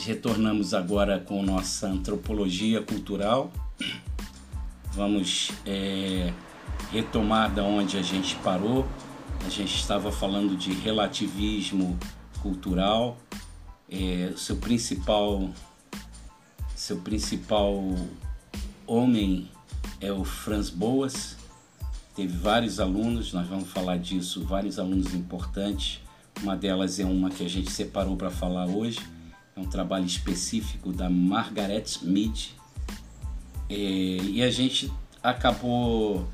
nós retornamos agora com nossa antropologia cultural. Vamos é, retomar da onde a gente parou. A gente estava falando de relativismo cultural. É, seu principal seu principal homem é o Franz Boas. Teve vários alunos, nós vamos falar disso, vários alunos importantes. Uma delas é uma que a gente separou para falar hoje um trabalho específico da Margaret Mead. É, e a gente acabou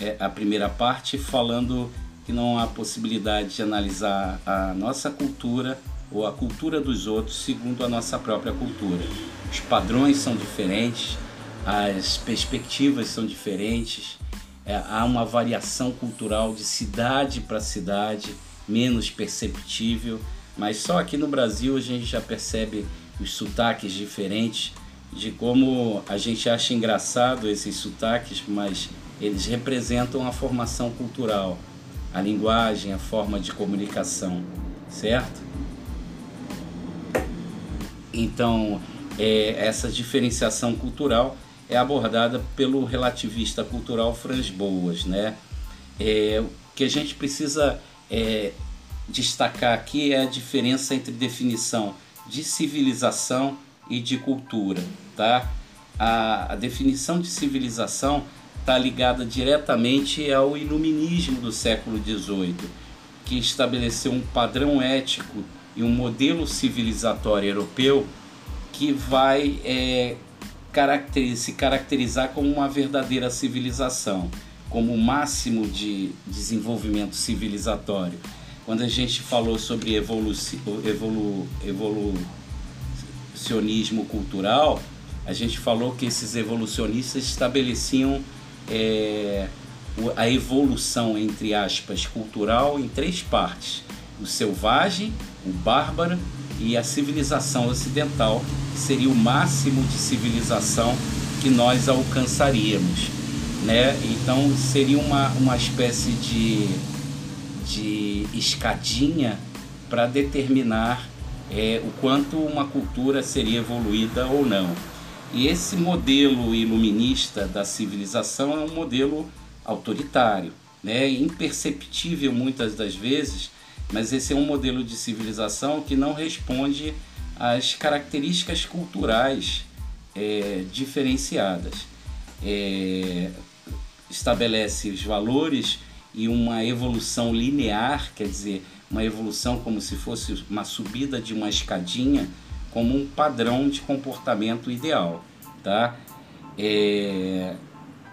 é, a primeira parte falando que não há possibilidade de analisar a nossa cultura ou a cultura dos outros segundo a nossa própria cultura. Os padrões são diferentes, as perspectivas são diferentes, é, há uma variação cultural de cidade para cidade menos perceptível mas só aqui no Brasil a gente já percebe os sotaques diferentes, de como a gente acha engraçado esses sotaques, mas eles representam a formação cultural, a linguagem, a forma de comunicação, certo? Então, é, essa diferenciação cultural é abordada pelo relativista cultural Franz Boas, né? É, que a gente precisa é, destacar aqui é a diferença entre definição de civilização e de cultura, tá? A, a definição de civilização está ligada diretamente ao iluminismo do século XVIII, que estabeleceu um padrão ético e um modelo civilizatório europeu que vai é, se caracterizar como uma verdadeira civilização, como o máximo de desenvolvimento civilizatório quando a gente falou sobre evolu evolu evolucionismo cultural, a gente falou que esses evolucionistas estabeleciam é, a evolução, entre aspas, cultural em três partes: o selvagem, o bárbaro e a civilização ocidental, que seria o máximo de civilização que nós alcançaríamos. Né? Então seria uma, uma espécie de de escadinha para determinar é, o quanto uma cultura seria evoluída ou não. E esse modelo iluminista da civilização é um modelo autoritário, né? imperceptível muitas das vezes, mas esse é um modelo de civilização que não responde às características culturais é, diferenciadas. É, estabelece os valores e uma evolução linear, quer dizer, uma evolução como se fosse uma subida de uma escadinha, como um padrão de comportamento ideal, tá? É,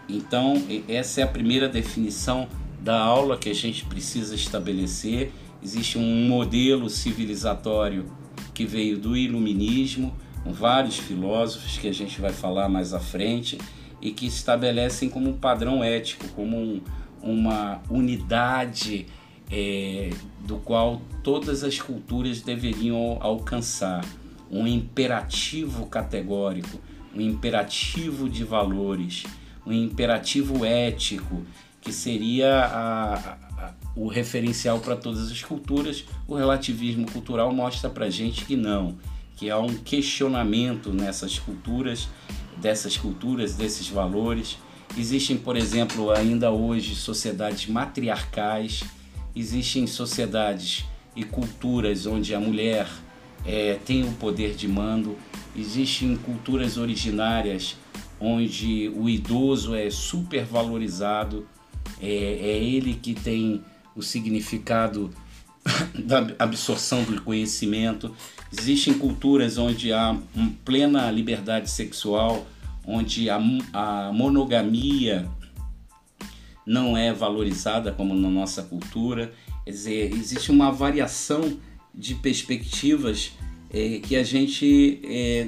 então, essa é a primeira definição da aula que a gente precisa estabelecer. Existe um modelo civilizatório que veio do iluminismo, com vários filósofos que a gente vai falar mais à frente, e que estabelecem como um padrão ético, como um, uma unidade é, do qual todas as culturas deveriam alcançar, um imperativo categórico, um imperativo de valores, um imperativo ético, que seria a, a, o referencial para todas as culturas. O relativismo cultural mostra para gente que não, que há um questionamento nessas culturas, dessas culturas, desses valores Existem, por exemplo, ainda hoje sociedades matriarcais, existem sociedades e culturas onde a mulher é, tem o poder de mando, existem culturas originárias onde o idoso é supervalorizado, é, é ele que tem o significado da absorção do conhecimento. Existem culturas onde há plena liberdade sexual, onde a, a monogamia não é valorizada como na nossa cultura. Quer dizer, existe uma variação de perspectivas é, que a gente é,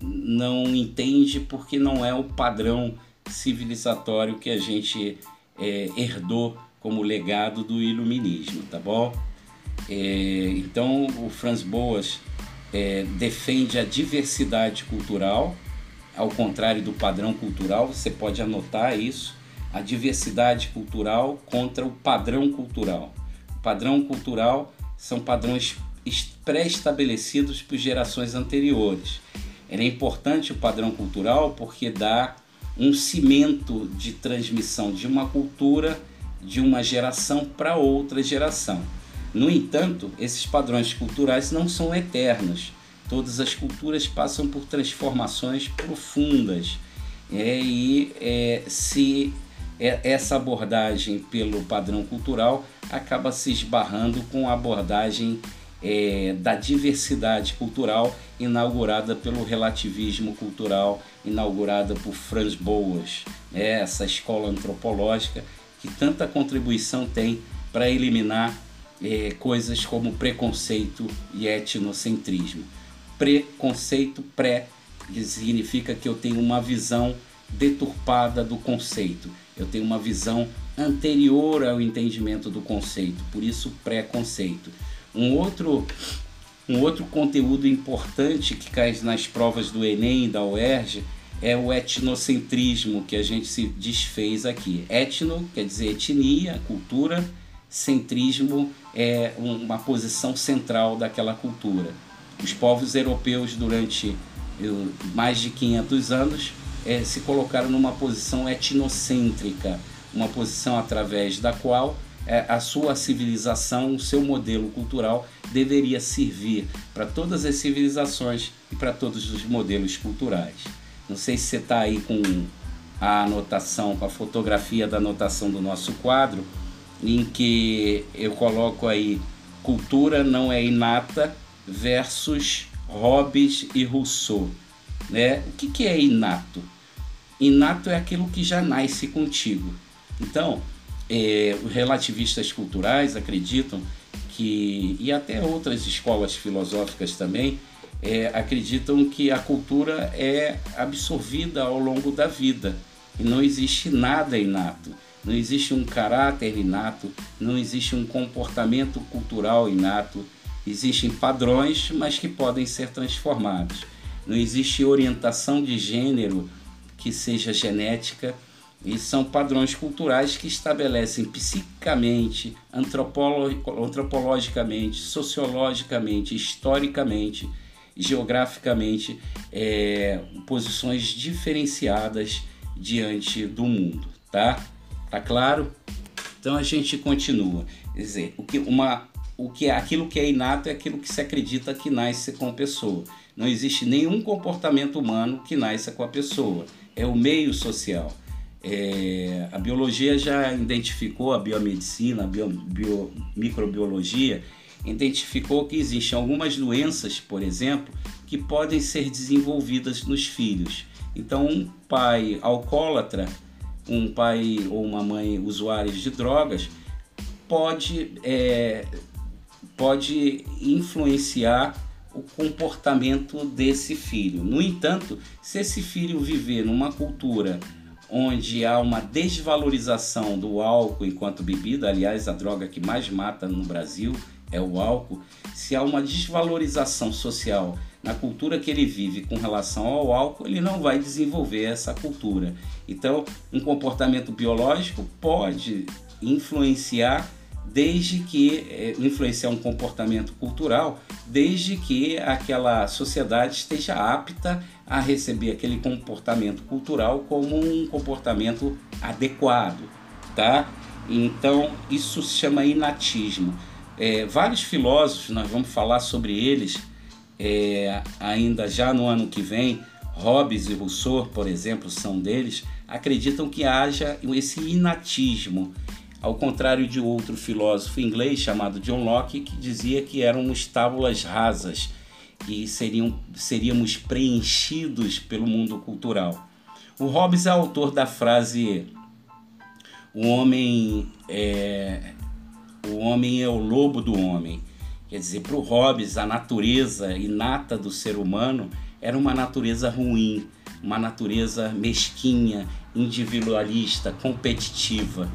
não entende porque não é o padrão civilizatório que a gente é, herdou como legado do iluminismo, tá bom? Então o Franz Boas defende a diversidade cultural ao contrário do padrão cultural, você pode anotar isso, a diversidade cultural contra o padrão cultural. O padrão cultural são padrões pré-estabelecidos por gerações anteriores. Era importante o padrão cultural porque dá um cimento de transmissão de uma cultura de uma geração para outra geração. No entanto, esses padrões culturais não são eternos. Todas as culturas passam por transformações profundas. É, e é, se é, essa abordagem pelo padrão cultural acaba se esbarrando com a abordagem é, da diversidade cultural inaugurada pelo relativismo cultural, inaugurada por Franz Boas, né? essa escola antropológica que tanta contribuição tem para eliminar é, coisas como preconceito e etnocentrismo. Preconceito pré significa que eu tenho uma visão deturpada do conceito, eu tenho uma visão anterior ao entendimento do conceito, por isso preconceito. Um outro, um outro conteúdo importante que cai nas provas do Enem e da UERJ é o etnocentrismo que a gente se desfez aqui. Etno quer dizer etnia, cultura, centrismo é uma posição central daquela cultura. Os povos europeus, durante mais de 500 anos, é, se colocaram numa posição etnocêntrica, uma posição através da qual é, a sua civilização, o seu modelo cultural deveria servir para todas as civilizações e para todos os modelos culturais. Não sei se você está aí com a anotação, com a fotografia da anotação do nosso quadro, em que eu coloco aí cultura não é inata versus Hobbes e Rousseau. Né? O que, que é inato? Inato é aquilo que já nasce contigo. Então, é, os relativistas culturais acreditam que, e até outras escolas filosóficas também, é, acreditam que a cultura é absorvida ao longo da vida e não existe nada inato. Não existe um caráter inato, não existe um comportamento cultural inato. Existem padrões, mas que podem ser transformados. Não existe orientação de gênero que seja genética e são padrões culturais que estabelecem psicicamente, antropologicamente, sociologicamente, historicamente, geograficamente, é, posições diferenciadas diante do mundo, tá? Tá claro? Então a gente continua. Quer dizer, o que, uma, o que é aquilo que é inato é aquilo que se acredita que nasce com a pessoa. Não existe nenhum comportamento humano que nasça com a pessoa. É o meio social. É, a biologia já identificou, a biomedicina, a bio, bio, microbiologia, identificou que existem algumas doenças, por exemplo, que podem ser desenvolvidas nos filhos. Então, um pai alcoólatra, um pai ou uma mãe usuários de drogas, pode, é, pode influenciar o comportamento desse filho. No entanto, se esse filho viver numa cultura onde há uma desvalorização do álcool enquanto bebida, aliás, a droga que mais mata no Brasil é o álcool, se há uma desvalorização social na cultura que ele vive com relação ao álcool, ele não vai desenvolver essa cultura. Então, um comportamento biológico pode influenciar desde que é, influenciar um comportamento cultural, desde que aquela sociedade esteja apta a receber aquele comportamento cultural como um comportamento adequado, tá? Então isso se chama inatismo. É, vários filósofos, nós vamos falar sobre eles é, ainda já no ano que vem. Hobbes e Rousseau, por exemplo, são deles, acreditam que haja esse inatismo, ao contrário de outro filósofo inglês chamado John Locke, que dizia que éramos tábulas rasas e seriam, seríamos preenchidos pelo mundo cultural. O Hobbes é autor da frase: o homem é, o homem é o lobo do homem. Quer dizer, para o Hobbes, a natureza inata do ser humano era uma natureza ruim, uma natureza mesquinha, individualista, competitiva.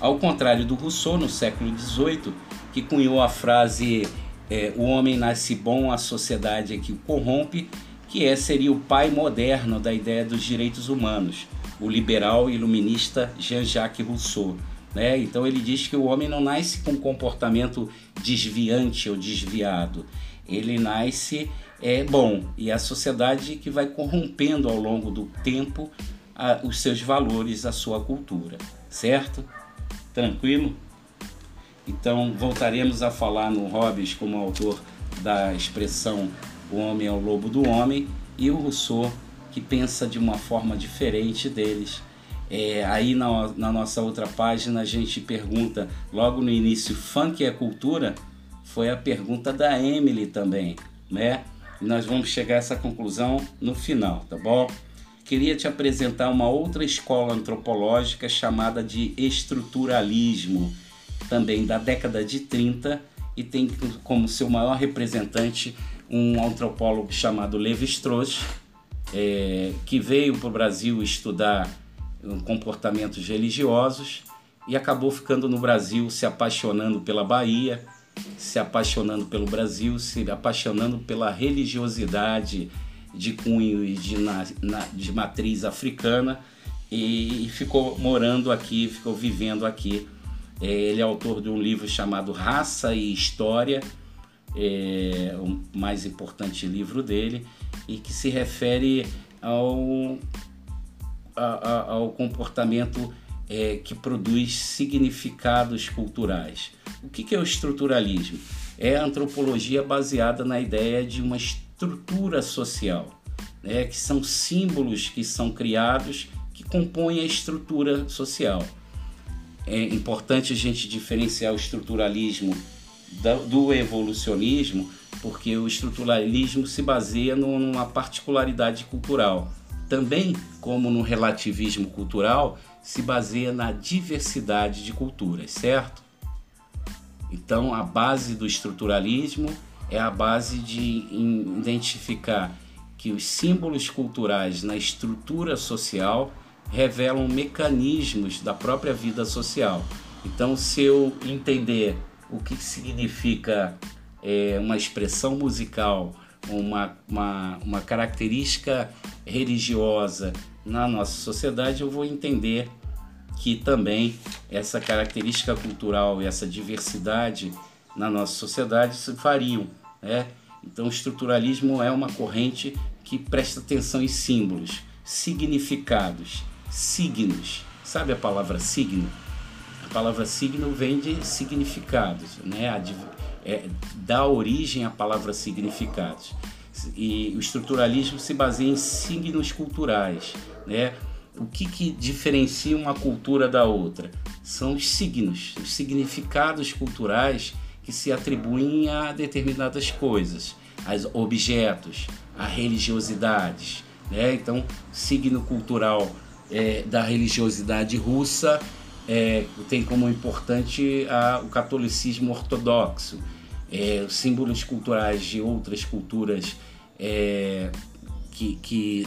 Ao contrário do Rousseau, no século XVIII, que cunhou a frase é, o homem nasce bom, a sociedade é que o corrompe, que é, seria o pai moderno da ideia dos direitos humanos, o liberal iluminista Jean-Jacques Rousseau. Né? Então ele diz que o homem não nasce com um comportamento desviante ou desviado, ele nasce é bom e a sociedade que vai corrompendo ao longo do tempo a, os seus valores, a sua cultura, certo? Tranquilo? Então voltaremos a falar no Hobbes como autor da expressão o homem é o lobo do homem e o Rousseau que pensa de uma forma diferente deles. É, aí na, na nossa outra página a gente pergunta logo no início funk é cultura foi a pergunta da Emily também, né? E nós vamos chegar a essa conclusão no final, tá bom? Queria te apresentar uma outra escola antropológica chamada de estruturalismo, também da década de 30 e tem como seu maior representante um antropólogo chamado Levi-Strauss, é, que veio para o Brasil estudar comportamentos religiosos e acabou ficando no Brasil se apaixonando pela Bahia se apaixonando pelo Brasil, se apaixonando pela religiosidade de cunho e de, na, na, de matriz africana e, ficou morando aqui, ficou vivendo aqui. É, ele é autor de um livro chamado Raça e História, é, o mais importante livro dele, e que se refere ao, a, ao comportamento é, que produz significados culturais. O que é o estruturalismo? É a antropologia baseada na ideia de uma estrutura social, né, que são símbolos que são criados que compõem a estrutura social. É importante a gente diferenciar o estruturalismo do evolucionismo, porque o estruturalismo se baseia numa particularidade cultural. Também, como no relativismo cultural, se baseia na diversidade de culturas, certo? Então, a base do estruturalismo é a base de identificar que os símbolos culturais na estrutura social revelam mecanismos da própria vida social. Então, se eu entender o que significa é, uma expressão musical, uma, uma, uma característica religiosa na nossa sociedade, eu vou entender que também essa característica cultural e essa diversidade na nossa sociedade se fariam. Né? Então, o estruturalismo é uma corrente que presta atenção em símbolos, significados, signos. Sabe a palavra signo? A palavra signo vem de significados, né? É, dá origem à palavra significados. E o estruturalismo se baseia em signos culturais, né? o que, que diferencia uma cultura da outra? São os signos, os significados culturais que se atribuem a determinadas coisas, aos objetos, a religiosidades. Né? Então, signo cultural é, da religiosidade russa é, tem como importante a, o catolicismo ortodoxo. É, os símbolos culturais de outras culturas é, que, que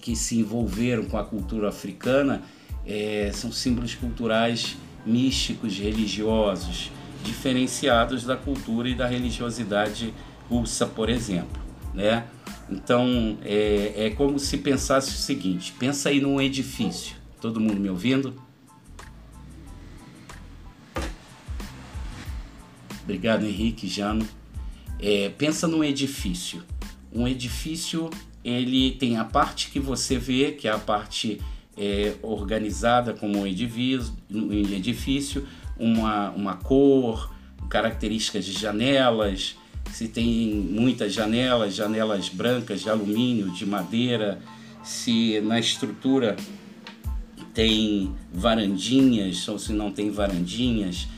que se envolveram com a cultura africana é, são símbolos culturais místicos, religiosos, diferenciados da cultura e da religiosidade russa, por exemplo. Né? Então é, é como se pensasse o seguinte: pensa aí num edifício. Todo mundo me ouvindo? Obrigado, Henrique, Jano. É, pensa num edifício. Um edifício ele tem a parte que você vê, que é a parte é, organizada como um edifício, um edifício uma, uma cor, características de janelas, se tem muitas janelas, janelas brancas de alumínio, de madeira, se na estrutura tem varandinhas ou se não tem varandinhas,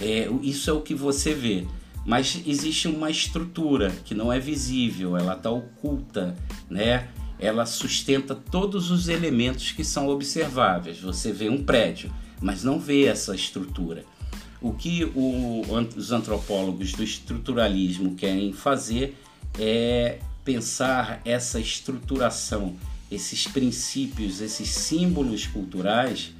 é, isso é o que você vê mas existe uma estrutura que não é visível, ela está oculta, né? Ela sustenta todos os elementos que são observáveis. Você vê um prédio, mas não vê essa estrutura. O que o, os antropólogos do estruturalismo querem fazer é pensar essa estruturação, esses princípios, esses símbolos culturais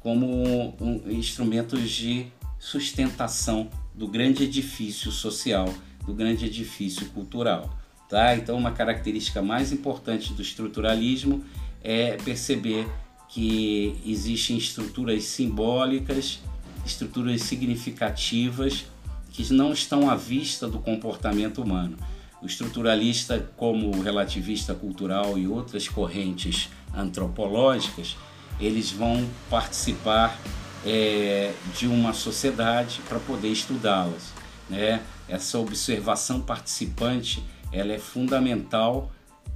como um, instrumentos de sustentação do grande edifício social, do grande edifício cultural. Tá? Então, uma característica mais importante do estruturalismo é perceber que existem estruturas simbólicas estruturas significativas que não estão à vista do comportamento humano. O estruturalista, como o relativista cultural e outras correntes antropológicas, eles vão participar é, de uma sociedade para poder estudá-las. Né? Essa observação participante ela é fundamental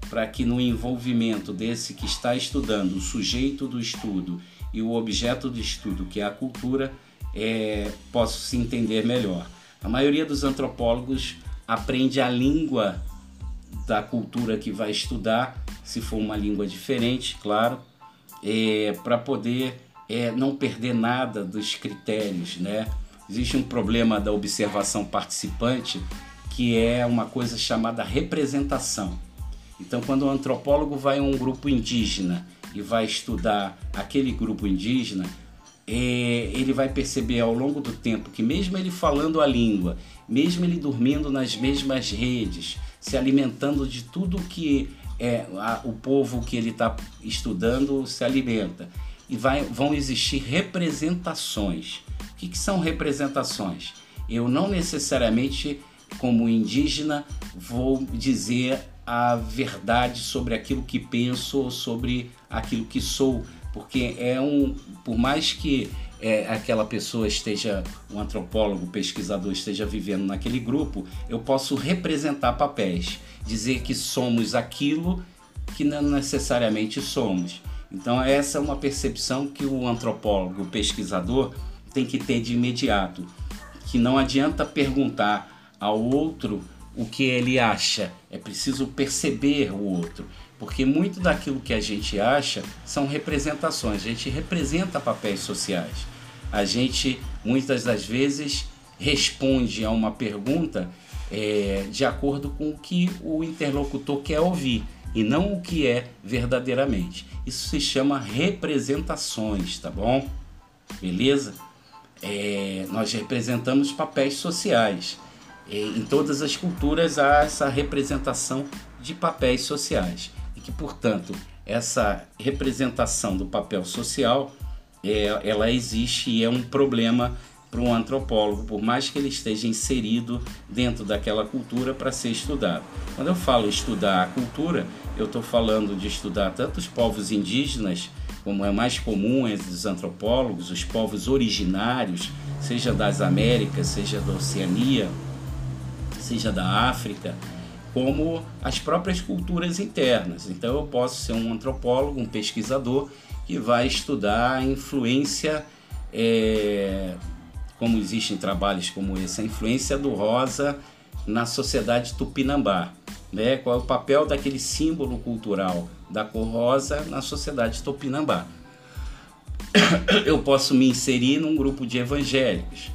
para que no envolvimento desse que está estudando, o sujeito do estudo e o objeto do estudo, que é a cultura, é, possa se entender melhor. A maioria dos antropólogos aprende a língua da cultura que vai estudar, se for uma língua diferente, claro, é, para poder é, não perder nada dos critérios, né? Existe um problema da observação participante que é uma coisa chamada representação. Então, quando o antropólogo vai a um grupo indígena e vai estudar aquele grupo indígena, é, ele vai perceber ao longo do tempo que, mesmo ele falando a língua, mesmo ele dormindo nas mesmas redes, se alimentando de tudo que é, a, o povo que ele está estudando se alimenta, e vai, vão existir representações. O que, que são representações? Eu não necessariamente, como indígena, vou dizer a verdade sobre aquilo que penso ou sobre aquilo que sou, porque é um, por mais que é, aquela pessoa esteja, um antropólogo, pesquisador esteja vivendo naquele grupo, eu posso representar papéis, dizer que somos aquilo que não necessariamente somos. Então essa é uma percepção que o antropólogo, o pesquisador tem que ter de imediato, que não adianta perguntar ao outro o que ele acha, é preciso perceber o outro. Porque muito daquilo que a gente acha são representações, a gente representa papéis sociais. A gente, muitas das vezes, responde a uma pergunta é, de acordo com o que o interlocutor quer ouvir e não o que é verdadeiramente. Isso se chama representações, tá bom? Beleza? É, nós representamos papéis sociais. É, em todas as culturas há essa representação de papéis sociais que, portanto, essa representação do papel social é, ela existe e é um problema para um antropólogo, por mais que ele esteja inserido dentro daquela cultura para ser estudado. Quando eu falo estudar a cultura, eu estou falando de estudar tanto os povos indígenas, como é mais comum entre os antropólogos, os povos originários, seja das Américas, seja da Oceania, seja da África, como as próprias culturas internas. Então eu posso ser um antropólogo, um pesquisador que vai estudar a influência, é, como existem trabalhos como esse, a influência do rosa na sociedade tupinambá. Né? Qual é o papel daquele símbolo cultural da cor rosa na sociedade tupinambá? Eu posso me inserir num grupo de evangélicos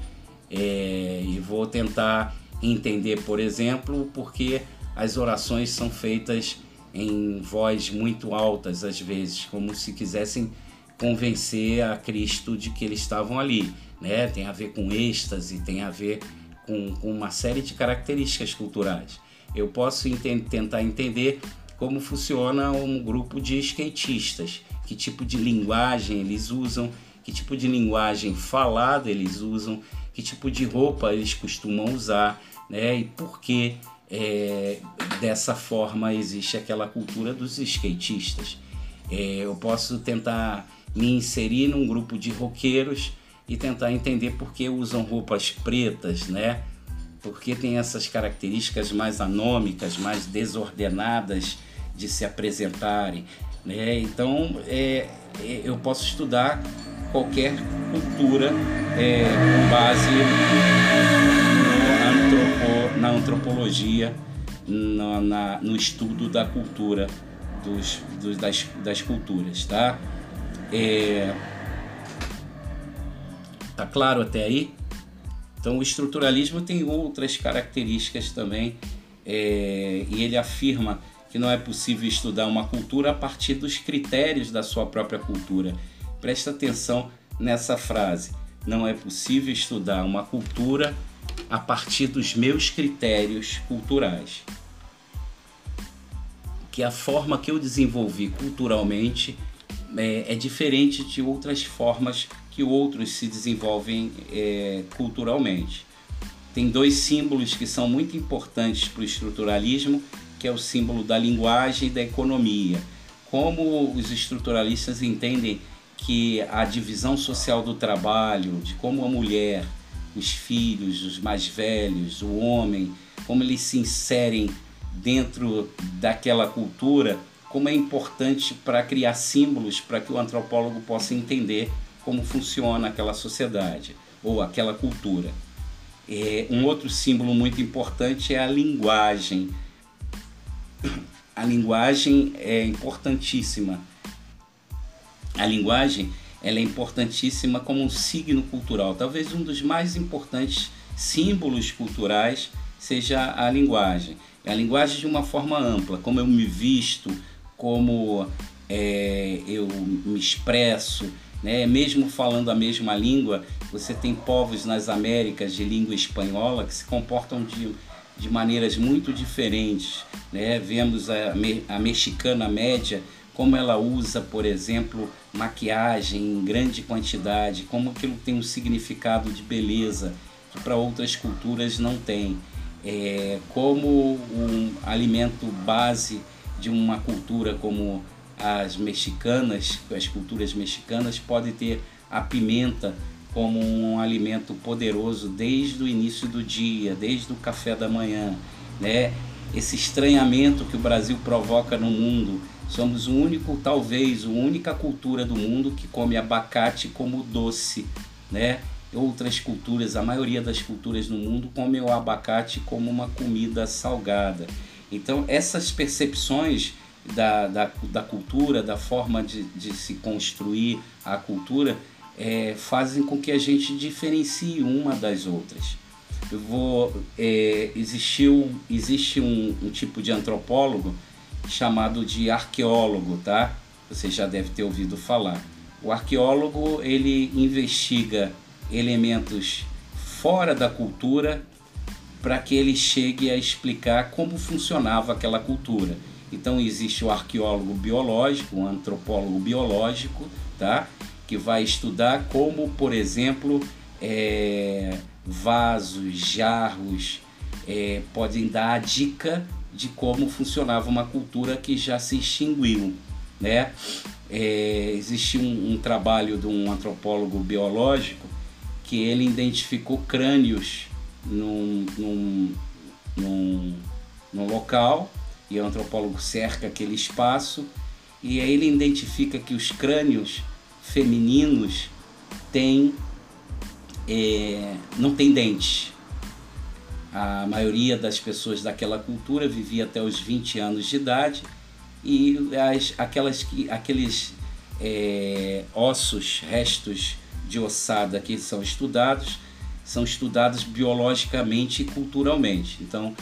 é, e vou tentar entender, por exemplo, porque as orações são feitas em voz muito altas, às vezes, como se quisessem convencer a Cristo de que eles estavam ali. Né? Tem a ver com êxtase, tem a ver com, com uma série de características culturais. Eu posso ent tentar entender como funciona um grupo de skatistas, que tipo de linguagem eles usam, que tipo de linguagem falada eles usam, que tipo de roupa eles costumam usar, né? E por que é, dessa forma existe aquela cultura dos skatistas. É, eu posso tentar me inserir num grupo de roqueiros e tentar entender por que usam roupas pretas, né? Porque tem essas características mais anômicas, mais desordenadas de se apresentarem, né? Então, é, é eu posso estudar qualquer cultura é, com base na antropologia, no, na, no estudo da cultura, dos, dos, das, das culturas, tá? É, tá claro até aí? Então o estruturalismo tem outras características também é, e ele afirma que não é possível estudar uma cultura a partir dos critérios da sua própria cultura. Presta atenção nessa frase. Não é possível estudar uma cultura a partir dos meus critérios culturais. Que a forma que eu desenvolvi culturalmente é, é diferente de outras formas que outros se desenvolvem é, culturalmente. Tem dois símbolos que são muito importantes para o estruturalismo, que é o símbolo da linguagem e da economia. Como os estruturalistas entendem que a divisão social do trabalho, de como a mulher, os filhos, os mais velhos, o homem, como eles se inserem dentro daquela cultura, como é importante para criar símbolos para que o antropólogo possa entender como funciona aquela sociedade ou aquela cultura. É, um outro símbolo muito importante é a linguagem. A linguagem é importantíssima. A linguagem ela é importantíssima como um signo cultural. Talvez um dos mais importantes símbolos culturais seja a linguagem. A linguagem de uma forma ampla, como eu me visto, como é, eu me expresso, né? Mesmo falando a mesma língua, você tem povos nas Américas de língua espanhola que se comportam de, de maneiras muito diferentes. Né? Vemos a, a mexicana média, como ela usa, por exemplo, maquiagem em grande quantidade, como aquilo tem um significado de beleza que para outras culturas não tem. É, como um alimento base de uma cultura como as mexicanas, as culturas mexicanas, pode ter a pimenta como um alimento poderoso desde o início do dia, desde o café da manhã, né? Esse estranhamento que o Brasil provoca no mundo. Somos o único, talvez, a única cultura do mundo que come abacate como doce, né? Outras culturas, a maioria das culturas no mundo come o abacate como uma comida salgada. Então, essas percepções da, da, da cultura, da forma de, de se construir a cultura, é, fazem com que a gente diferencie uma das outras. Eu vou é, existiu, existe um, um tipo de antropólogo chamado de arqueólogo, tá? Você já deve ter ouvido falar. O arqueólogo ele investiga elementos fora da cultura para que ele chegue a explicar como funcionava aquela cultura. Então existe o arqueólogo biológico, o antropólogo biológico, tá? que vai estudar como, por exemplo, é, vasos, jarros, é, podem dar a dica de como funcionava uma cultura que já se extinguiu. Né? É, existe um, um trabalho de um antropólogo biológico que ele identificou crânios num, num, num, num local e o antropólogo cerca aquele espaço e aí ele identifica que os crânios femininos têm é, não tem dentes. A maioria das pessoas daquela cultura vivia até os 20 anos de idade e as, aquelas, aqueles é, ossos, restos de ossada que são estudados, são estudados biologicamente e culturalmente. Então,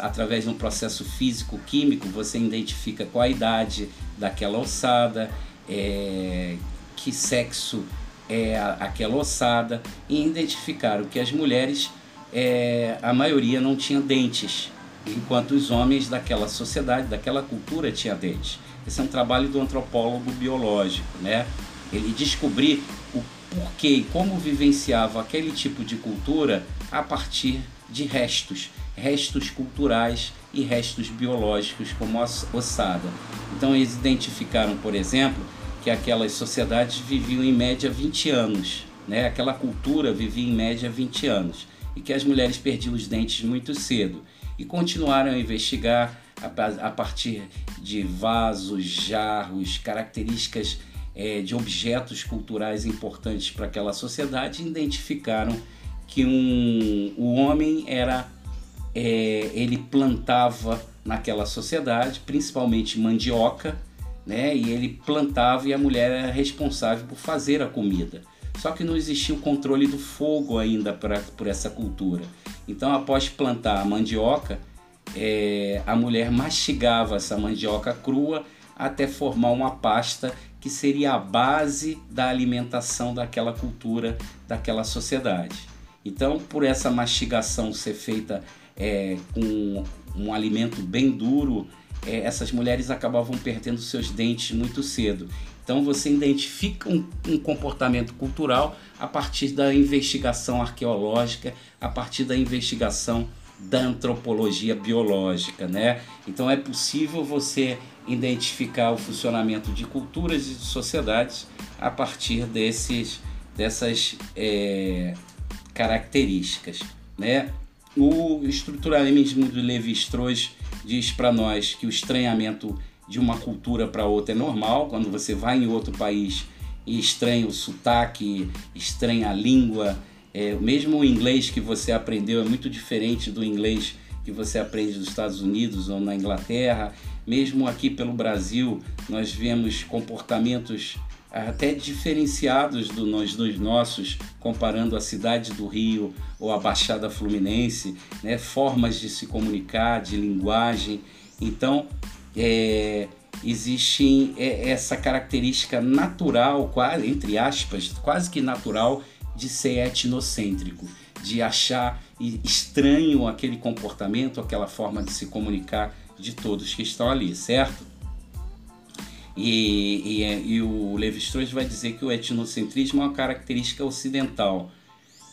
através de um processo físico-químico, você identifica qual a idade daquela ossada, é, que sexo é aquela ossada, e identificaram que as mulheres, é, a maioria não tinha dentes, enquanto os homens daquela sociedade, daquela cultura, tinham dentes. Esse é um trabalho do antropólogo biológico, né? Ele descobrir o porquê e como vivenciava aquele tipo de cultura a partir de restos, restos culturais e restos biológicos como a ossada. Então eles identificaram, por exemplo, que aquelas sociedades viviam em média 20 anos, né? Aquela cultura vivia em média 20 anos e que as mulheres perdiam os dentes muito cedo e continuaram a investigar a, partir de vasos, jarros, características é, de objetos culturais importantes para aquela sociedade, identificaram que um, o homem era é, ele plantava naquela sociedade, principalmente mandioca, né? E ele plantava e a mulher era responsável por fazer a comida. Só que não existia o controle do fogo ainda pra, por essa cultura. Então, após plantar a mandioca, é, a mulher mastigava essa mandioca crua até formar uma pasta que seria a base da alimentação daquela cultura, daquela sociedade. Então, por essa mastigação ser feita é, com um alimento bem duro, é, essas mulheres acabavam perdendo seus dentes muito cedo. Então você identifica um, um, comportamento cultural a partir da investigação arqueológica, a partir da investigação da antropologia biológica, né? Então é possível você identificar o funcionamento de culturas e de sociedades a partir desses, dessas é, características, né? O estruturalismo do Levi-Strauss diz para nós que o estranhamento de uma cultura para outra é normal. Quando você vai em outro país e estranha o sotaque, estranha a língua, é, mesmo o inglês que você aprendeu é muito diferente do inglês que você aprende nos Estados Unidos ou na Inglaterra. Mesmo aqui pelo Brasil, nós vemos comportamentos até diferenciados do nós dos nossos, comparando a cidade do Rio ou a Baixada Fluminense, né? formas de se comunicar, de linguagem. Então, é, existe é, essa característica natural, quase, entre aspas, quase que natural, de ser etnocêntrico, de achar estranho aquele comportamento, aquela forma de se comunicar de todos que estão ali, certo? E, e, e o Levi-Strauss vai dizer que o etnocentrismo é uma característica ocidental,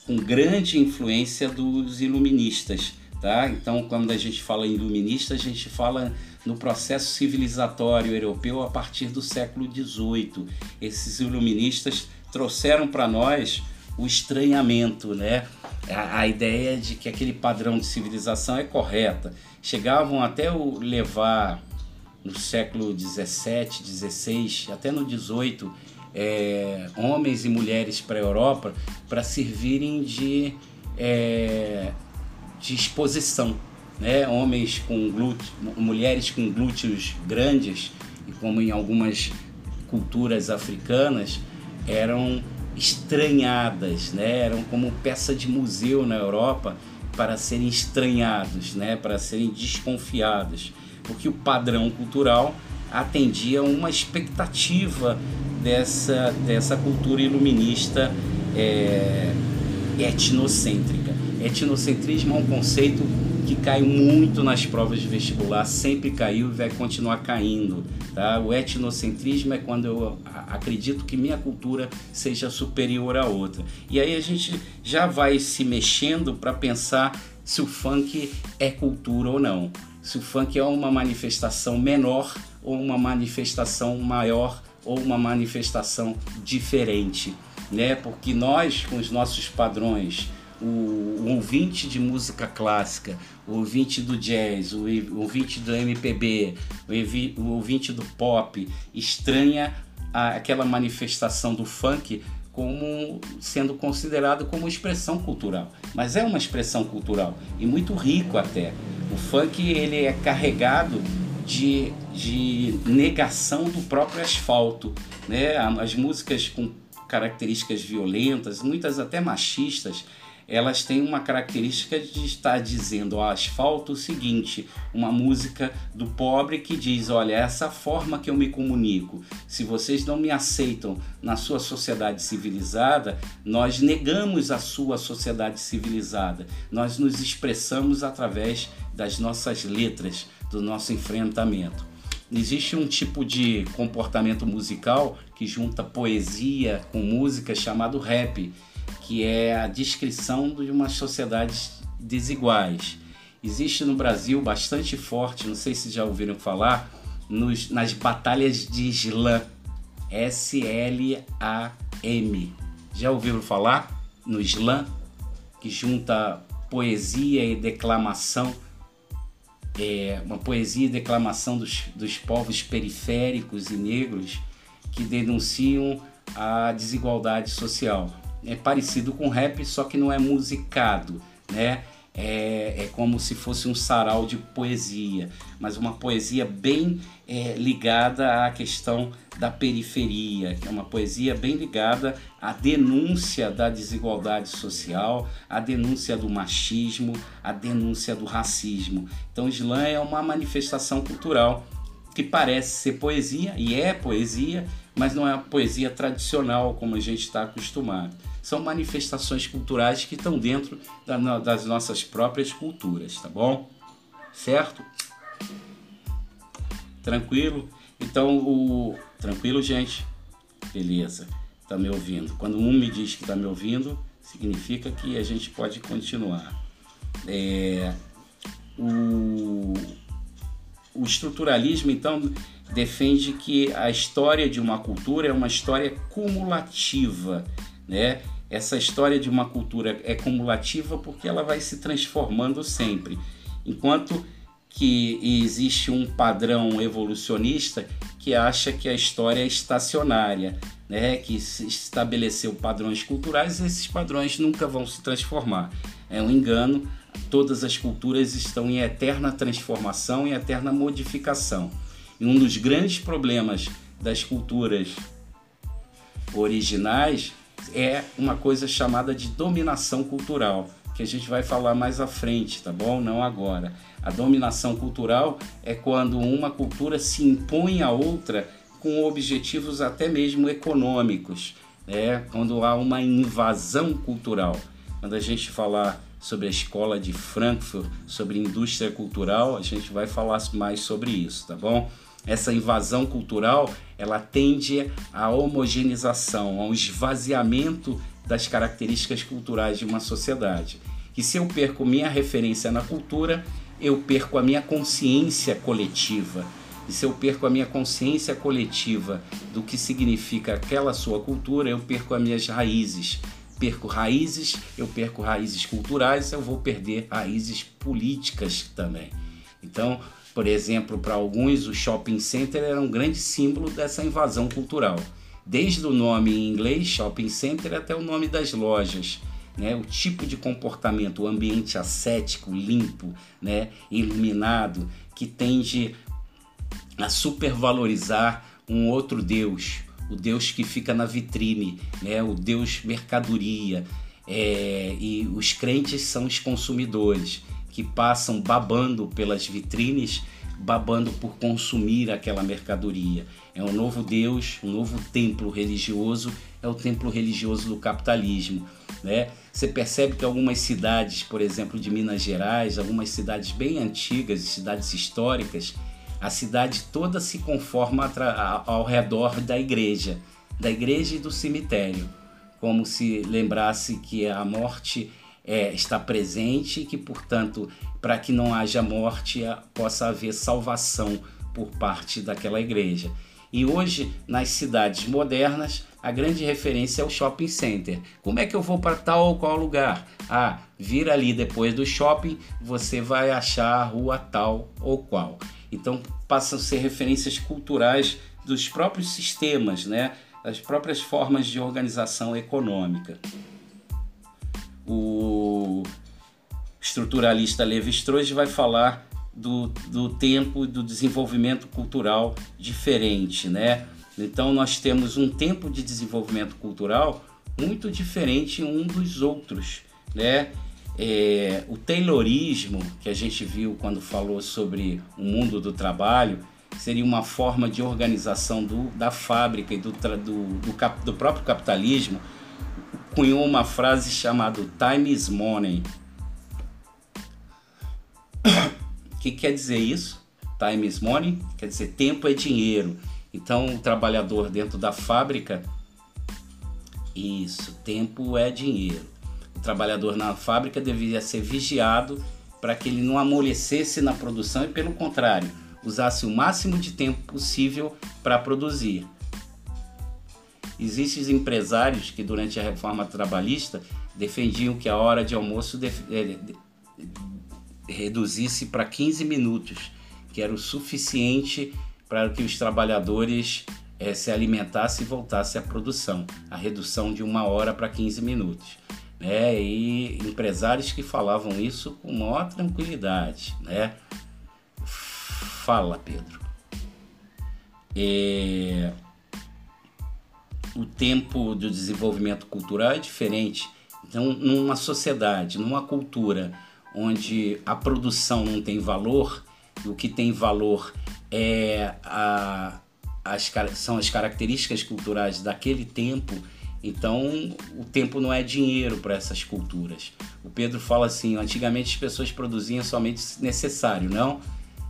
com grande influência dos iluministas. Tá? Então, quando a gente fala em iluminista, a gente fala no processo civilizatório europeu a partir do século XVIII. Esses iluministas trouxeram para nós o estranhamento, né? A, a, ideia de que aquele padrão de civilização é correta. Chegavam até o levar no século 17, 16, até no 18, é, homens e mulheres para a Europa para servirem de, é, de exposição. Né? Homens com glúteos, mulheres com glúteos grandes, e como em algumas culturas africanas, eram estranhadas, né? eram como peça de museu na Europa para serem estranhados, né? para serem desconfiados porque o padrão cultural atendia uma expectativa dessa, dessa cultura iluminista é, etnocêntrica. Etnocentrismo é um conceito que cai muito nas provas de vestibular, sempre caiu e vai continuar caindo. Tá? O etnocentrismo é quando eu acredito que minha cultura seja superior à outra. E aí a gente já vai se mexendo para pensar se o funk é cultura ou não se o funk é uma manifestação menor ou uma manifestação maior ou uma manifestação diferente, né? Porque nós, com os nossos padrões, o, o ouvinte de música clássica, o ouvinte do jazz, o, o ouvinte do MPB, o, o ouvinte do pop, estranha a, aquela manifestação do funk como sendo considerado como expressão cultural, mas é uma expressão cultural e muito rico até. O funk ele é carregado de, de negação do próprio asfalto, né? As músicas com características violentas, muitas até machistas, elas têm uma característica de estar dizendo ao asfalto o seguinte: uma música do pobre que diz: olha, essa forma que eu me comunico, se vocês não me aceitam na sua sociedade civilizada, nós negamos a sua sociedade civilizada, nós nos expressamos através das nossas letras, do nosso enfrentamento. Existe um tipo de comportamento musical que junta poesia com música chamado rap que é a descrição de umas sociedades desiguais. Existe no Brasil bastante forte, não sei se já ouviram falar, nos, nas batalhas de slam. S-L-A-M. Já ouviram falar no slam? Que junta poesia e declamação. É, uma poesia e declamação dos, dos povos periféricos e negros que denunciam a desigualdade social é parecido com rap, só que não é musicado, né? É, é como se fosse um sarau de poesia, mas uma poesia bem é, ligada à questão da periferia, que é uma poesia bem ligada à denúncia da desigualdade social, à denúncia do machismo, à denúncia do racismo. Então, o slam é uma manifestação cultural que parece ser poesia, e é poesia, mas não é a poesia tradicional como a gente está acostumado são manifestações culturais que estão dentro das nossas próprias culturas, tá bom? Certo? Tranquilo? Então, o tranquilo, gente. Beleza, está me ouvindo. Quando um me diz que está me ouvindo, significa que a gente pode continuar. É, o, o estruturalismo, então, defende que a história de uma cultura é uma história cumulativa, né? Essa história de uma cultura é cumulativa porque ela vai se transformando sempre, enquanto que existe um padrão evolucionista que acha que a história é estacionária, né? que estabeleceu padrões culturais e esses padrões nunca vão se transformar. É um engano, todas as culturas estão em eterna transformação e eterna modificação. E um dos grandes problemas das culturas originais é uma coisa chamada de dominação cultural, que a gente vai falar mais à frente, tá bom? Não agora. A dominação cultural é quando uma cultura se impõe a outra com objetivos até mesmo econômicos, né? quando há uma invasão cultural. Quando a gente falar sobre a escola de Frankfurt, sobre indústria cultural, a gente vai falar mais sobre isso, tá bom? Essa invasão cultural ela tende à homogeneização, ao esvaziamento das características culturais de uma sociedade. E se eu perco minha referência na cultura, eu perco a minha consciência coletiva. E se eu perco a minha consciência coletiva do que significa aquela sua cultura, eu perco as minhas raízes. Perco raízes, eu perco raízes culturais, eu vou perder raízes políticas também. Então, por exemplo, para alguns, o shopping center era um grande símbolo dessa invasão cultural. Desde o nome em inglês, shopping center, até o nome das lojas. Né? O tipo de comportamento, o ambiente ascético, limpo, né? iluminado, que tende a supervalorizar um outro Deus, o Deus que fica na vitrine, né? o Deus mercadoria. É, e os crentes são os consumidores que passam babando pelas vitrines, babando por consumir aquela mercadoria. É um novo Deus, um novo templo religioso, é o templo religioso do capitalismo. Né? Você percebe que algumas cidades, por exemplo, de Minas Gerais, algumas cidades bem antigas, cidades históricas, a cidade toda se conforma ao redor da igreja, da igreja e do cemitério, como se lembrasse que a morte é, está presente e que, portanto, para que não haja morte, possa haver salvação por parte daquela igreja. E hoje, nas cidades modernas, a grande referência é o shopping center. Como é que eu vou para tal ou qual lugar? Ah, vir ali depois do shopping, você vai achar a rua tal ou qual. Então, passam a ser referências culturais dos próprios sistemas, né? das próprias formas de organização econômica o estruturalista Levi Strauss vai falar do, do tempo do desenvolvimento cultural diferente, né? Então nós temos um tempo de desenvolvimento cultural muito diferente um dos outros, né? É, o Taylorismo que a gente viu quando falou sobre o mundo do trabalho seria uma forma de organização do, da fábrica e do, do, do, do próprio capitalismo cunhou uma frase chamada Time is Money. O que quer dizer isso? Time is Money quer dizer tempo é dinheiro. Então, o trabalhador dentro da fábrica, isso, tempo é dinheiro. O trabalhador na fábrica deveria ser vigiado para que ele não amolecesse na produção e, pelo contrário, usasse o máximo de tempo possível para produzir. Existem empresários que, durante a reforma trabalhista, defendiam que a hora de almoço eh, reduzisse para 15 minutos, que era o suficiente para que os trabalhadores é, se alimentassem e voltassem à produção. A redução de uma hora para 15 minutos. Né? E empresários que falavam isso com maior tranquilidade. Né? Fala, Pedro. É o tempo do desenvolvimento cultural é diferente. Então, numa sociedade, numa cultura onde a produção não tem valor, o que tem valor é a, as, são as características culturais daquele tempo, então o tempo não é dinheiro para essas culturas. O Pedro fala assim: antigamente as pessoas produziam somente necessário, não?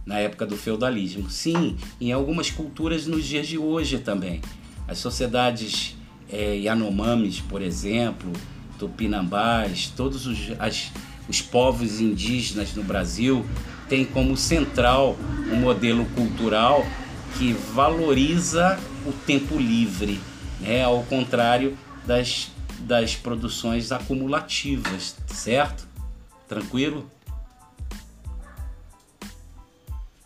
Na época do feudalismo. Sim, em algumas culturas nos dias de hoje também As sociedades é, Yanomamis, por exemplo, Tupinambás, todos os, as, os povos indígenas no Brasil têm como central um modelo cultural que valoriza o tempo livre, né? ao contrário das, das produções acumulativas, certo? Tranquilo?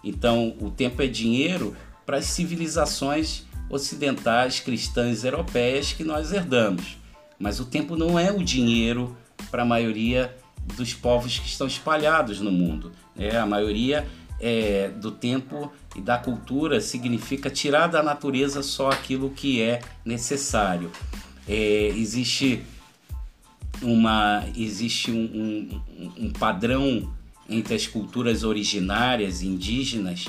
Então, o tempo é dinheiro para as civilizações ocidentais, cristãs, europeias que nós herdamos. Mas o tempo não é o dinheiro para a maioria dos povos que estão espalhados no mundo. Né? A maioria é, do tempo e da cultura significa tirar da natureza só aquilo que é necessário. É, existe uma existe um, um, um padrão entre as culturas originárias indígenas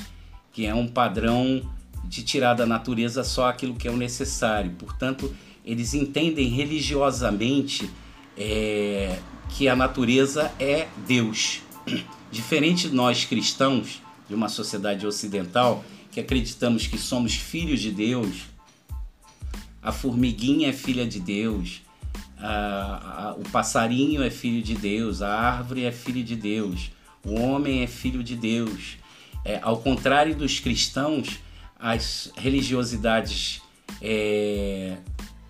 que é um padrão de tirar da natureza só aquilo que é o necessário. Portanto, eles entendem religiosamente é, que a natureza é Deus. Diferente de nós cristãos, de uma sociedade ocidental, que acreditamos que somos filhos de Deus, a formiguinha é filha de Deus, a, a, o passarinho é filho de Deus, a árvore é filho de Deus, o homem é filho de Deus. É, ao contrário dos cristãos, as religiosidades é,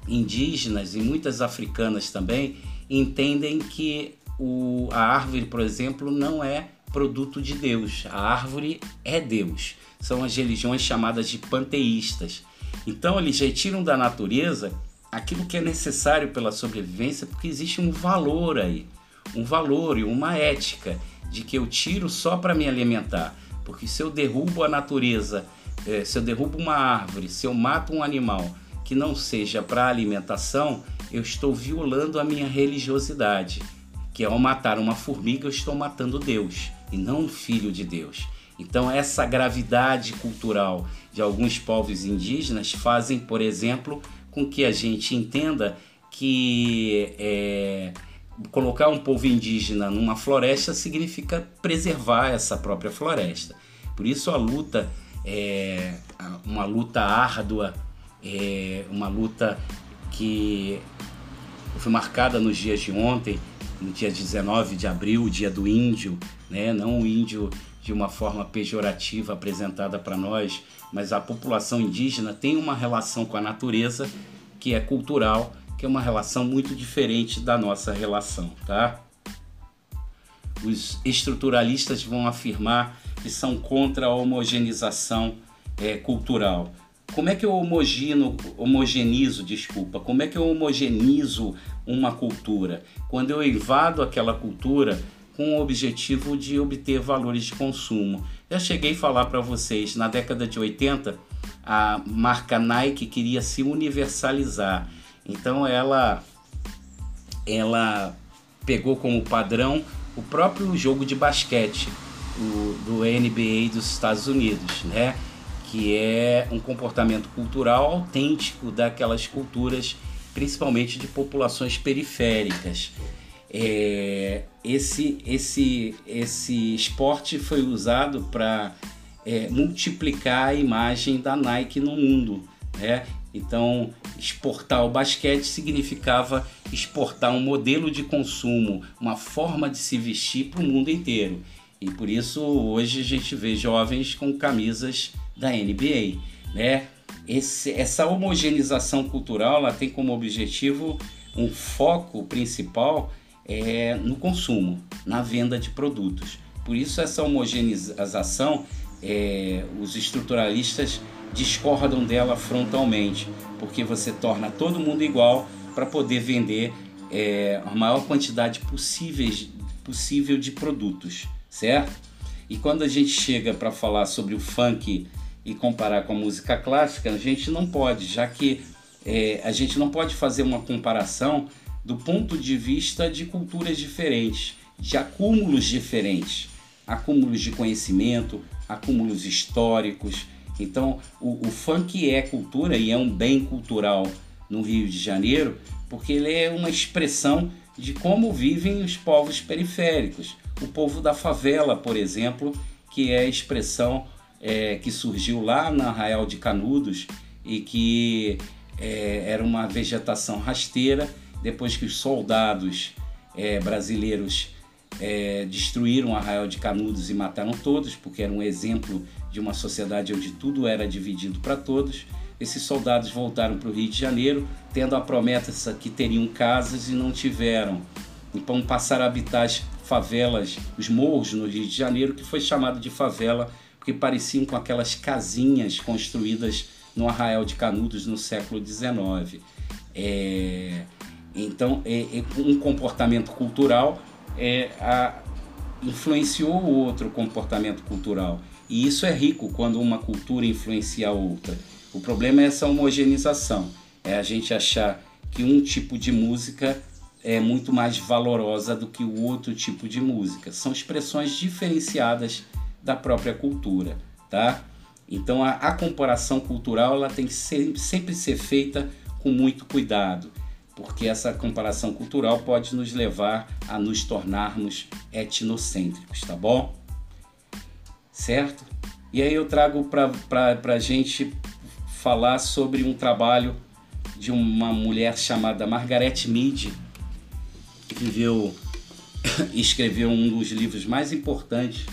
indígenas e muitas africanas também entendem que o, a árvore, por exemplo, não é produto de Deus. A árvore é Deus. São as religiões chamadas de panteístas. Então eles retiram da natureza aquilo que é necessário pela sobrevivência, porque existe um valor aí, um valor e uma ética de que eu tiro só para me alimentar. Porque se eu derrubo a natureza é, se eu derrubo uma árvore, se eu mato um animal que não seja para alimentação, eu estou violando a minha religiosidade, que ao matar uma formiga eu estou matando Deus e não um filho de Deus. Então essa gravidade cultural de alguns povos indígenas fazem, por exemplo, com que a gente entenda que é, colocar um povo indígena numa floresta significa preservar essa própria floresta. Por isso a luta é uma luta árdua, é uma luta que foi marcada nos dias de ontem, no dia 19 de abril, o dia do índio, né? não o índio de uma forma pejorativa apresentada para nós, mas a população indígena tem uma relação com a natureza que é cultural, que é uma relação muito diferente da nossa relação, tá? Os estruturalistas vão afirmar que são contra a homogeneização é, cultural. Como é que eu homogeno, homogenizo, desculpa, como é que eu homogenizo uma cultura? Quando eu invado aquela cultura com o objetivo de obter valores de consumo. Já cheguei a falar para vocês, na década de 80, a marca Nike queria se universalizar. Então ela ela pegou como padrão o próprio jogo de basquete do, do NBA dos Estados Unidos, né? que é um comportamento cultural autêntico daquelas culturas, principalmente de populações periféricas. É, esse, esse, esse esporte foi usado para é, multiplicar a imagem da Nike no mundo. Né? Então, exportar o basquete significava exportar um modelo de consumo, uma forma de se vestir para o mundo inteiro. E por isso hoje a gente vê jovens com camisas da NBA, né? Esse, essa homogeneização cultural ela tem como objetivo um foco principal é, no consumo, na venda de produtos. Por isso essa homogeneização, é, os estruturalistas discordam dela frontalmente, porque você torna todo mundo igual para poder vender é, a maior quantidade possível de produtos certo? E quando a gente chega para falar sobre o funk e comparar com a música clássica, a gente não pode, já que é, a gente não pode fazer uma comparação do ponto de vista de culturas diferentes, de acúmulos diferentes, acúmulos de conhecimento, acúmulos históricos. Então, o, o funk é cultura e é um bem cultural no Rio de Janeiro, porque ele é uma expressão de como vivem os povos periféricos o povo da favela, por exemplo, que é a expressão é, que surgiu lá na Arraial de Canudos e que é, era uma vegetação rasteira. Depois que os soldados é, brasileiros é, destruíram o Arraial de Canudos e mataram todos, porque era um exemplo de uma sociedade onde tudo era dividido para todos. Esses soldados voltaram para o Rio de Janeiro, tendo a promessa que teriam casas e não tiveram. Então passaram a habitar as favelas, os morros no Rio de Janeiro, que foi chamado de favela porque pareciam com aquelas casinhas construídas no Arraial de Canudos no século XIX. É, então, é, é, um comportamento cultural é, a, influenciou o outro comportamento cultural. E isso é rico quando uma cultura influencia a outra. O problema é essa homogeneização, é a gente achar que um tipo de música é muito mais valorosa do que o outro tipo de música. São expressões diferenciadas da própria cultura, tá? Então a, a comparação cultural ela tem que ser, sempre ser feita com muito cuidado, porque essa comparação cultural pode nos levar a nos tornarmos etnocêntricos, tá bom? Certo? E aí eu trago para a gente falar sobre um trabalho de uma mulher chamada Margaret Mead, que viveu e escreveu um dos livros mais importantes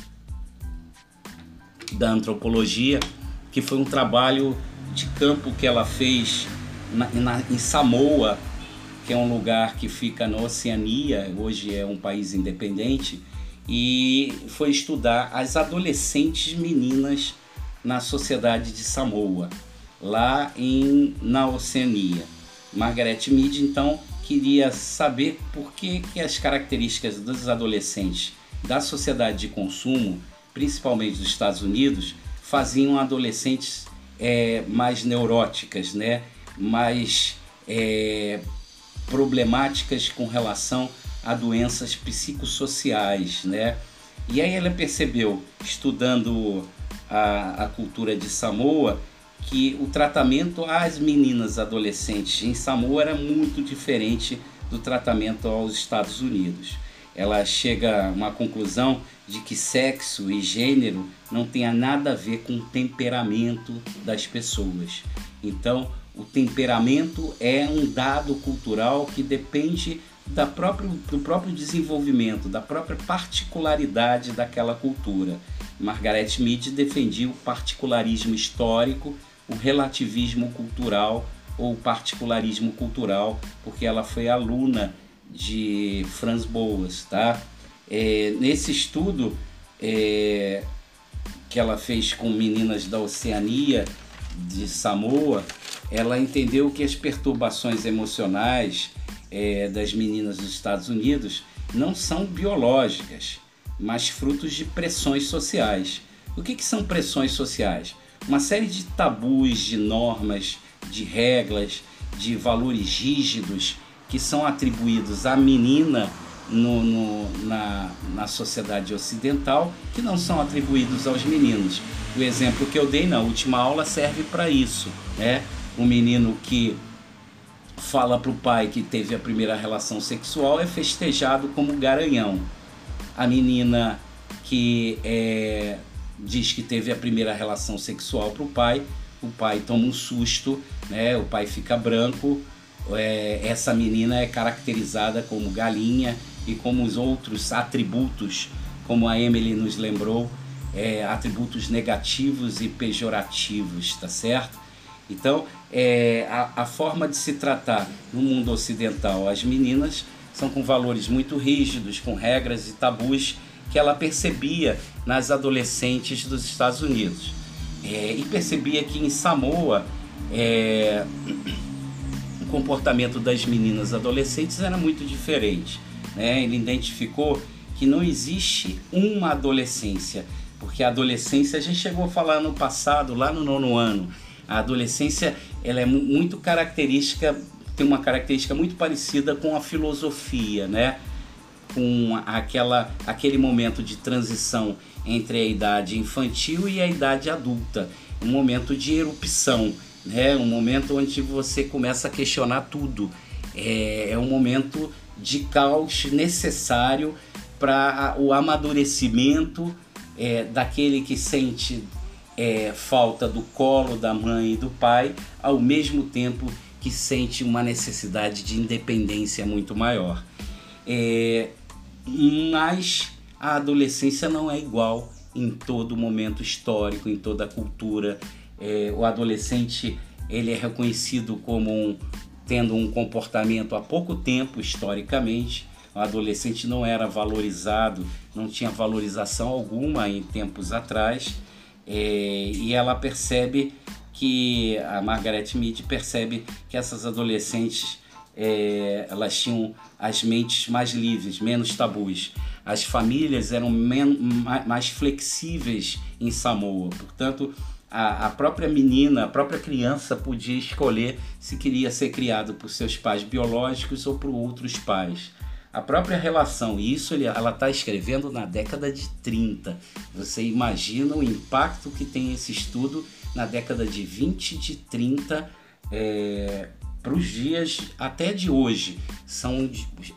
da antropologia, que foi um trabalho de campo que ela fez na, na, em Samoa, que é um lugar que fica na Oceania, hoje é um país independente, e foi estudar as adolescentes meninas na sociedade de Samoa, lá em, na Oceania. Margaret Mead, então, queria saber por que, que as características dos adolescentes da sociedade de consumo principalmente dos Estados Unidos, faziam adolescentes é, mais neuróticas, né? mais é, problemáticas com relação a doenças psicossociais. Né? E aí ela percebeu, estudando a, a cultura de Samoa, que o tratamento às meninas adolescentes em Samoa era muito diferente do tratamento aos Estados Unidos. Ela chega a uma conclusão de que sexo e gênero não tenha nada a ver com o temperamento das pessoas. Então, o temperamento é um dado cultural que depende da próprio, do próprio desenvolvimento, da própria particularidade daquela cultura. Margaret Mead defendia o particularismo histórico, o relativismo cultural ou particularismo cultural, porque ela foi aluna de Franz Boas, tá? É, nesse estudo é, que ela fez com meninas da Oceania, de Samoa, ela entendeu que as perturbações emocionais é, das meninas dos Estados Unidos não são biológicas, mas frutos de pressões sociais. O que, que são pressões sociais? Uma série de tabus, de normas, de regras, de valores rígidos que são atribuídos à menina no, no, na, na sociedade ocidental que não são atribuídos aos meninos. O exemplo que eu dei na última aula serve para isso. Né? O menino que fala para o pai que teve a primeira relação sexual é festejado como garanhão. A menina que é, diz que teve a primeira relação sexual para o pai, o pai toma um susto, né? o pai fica branco, é, essa menina é caracterizada como galinha e como os outros atributos, como a Emily nos lembrou, é, atributos negativos e pejorativos, tá certo? Então, é, a, a forma de se tratar no mundo ocidental as meninas são com valores muito rígidos, com regras e tabus que ela percebia nas adolescentes dos Estados Unidos. É, e percebia que em Samoa é, o comportamento das meninas adolescentes era muito diferente. Né? Ele identificou que não existe uma adolescência, porque a adolescência a gente chegou a falar no passado, lá no nono ano. A adolescência ela é muito característica, tem uma característica muito parecida com a filosofia, né? Com aquela, aquele momento de transição entre a idade infantil e a idade adulta, um momento de erupção, né? um momento onde você começa a questionar tudo. É, é um momento de caos necessário para o amadurecimento é, daquele que sente é, falta do colo da mãe e do pai, ao mesmo tempo que sente uma necessidade de independência muito maior. É, mas a adolescência não é igual em todo momento histórico, em toda cultura. É, o adolescente ele é reconhecido como um, tendo um comportamento há pouco tempo historicamente. O adolescente não era valorizado, não tinha valorização alguma em tempos atrás. É, e ela percebe que a Margaret Mead percebe que essas adolescentes é, elas tinham as mentes mais livres, menos tabus. As famílias eram mais flexíveis em Samoa, portanto, a, a, própria menina, a própria criança podia escolher se queria ser criado por seus pais biológicos ou por outros pais. A própria relação, isso ela está escrevendo na década de 30. Você imagina o impacto que tem esse estudo na década de 20, de 30 é, para os dias até de hoje. São,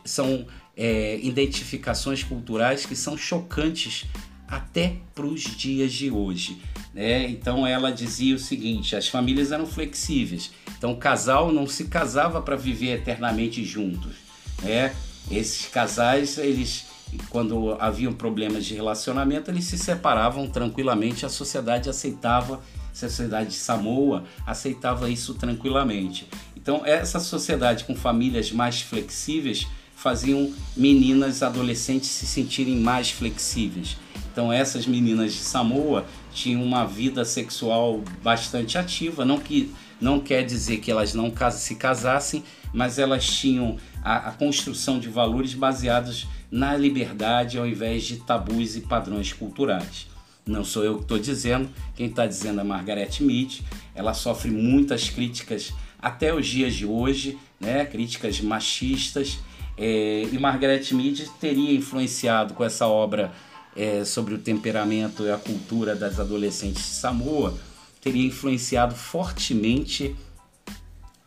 são é, identificações culturais que são chocantes até para os dias de hoje. Né? Então ela dizia o seguinte: as famílias eram flexíveis, então o casal não se casava para viver eternamente juntos. Né? Esses casais, eles quando haviam problemas de relacionamento, eles se separavam tranquilamente, a sociedade aceitava, a sociedade de Samoa aceitava isso tranquilamente. Então, essa sociedade com famílias mais flexíveis faziam meninas adolescentes se sentirem mais flexíveis. Então, essas meninas de Samoa tinham uma vida sexual bastante ativa, não que não quer dizer que elas não se casassem, mas elas tinham a, a construção de valores baseados na liberdade ao invés de tabus e padrões culturais. Não sou eu que estou dizendo, quem está dizendo é Margaret Mead. Ela sofre muitas críticas até os dias de hoje, né, críticas machistas, é, e Margaret Mead teria influenciado com essa obra é, sobre o temperamento e a cultura das adolescentes de Samoa, teria influenciado fortemente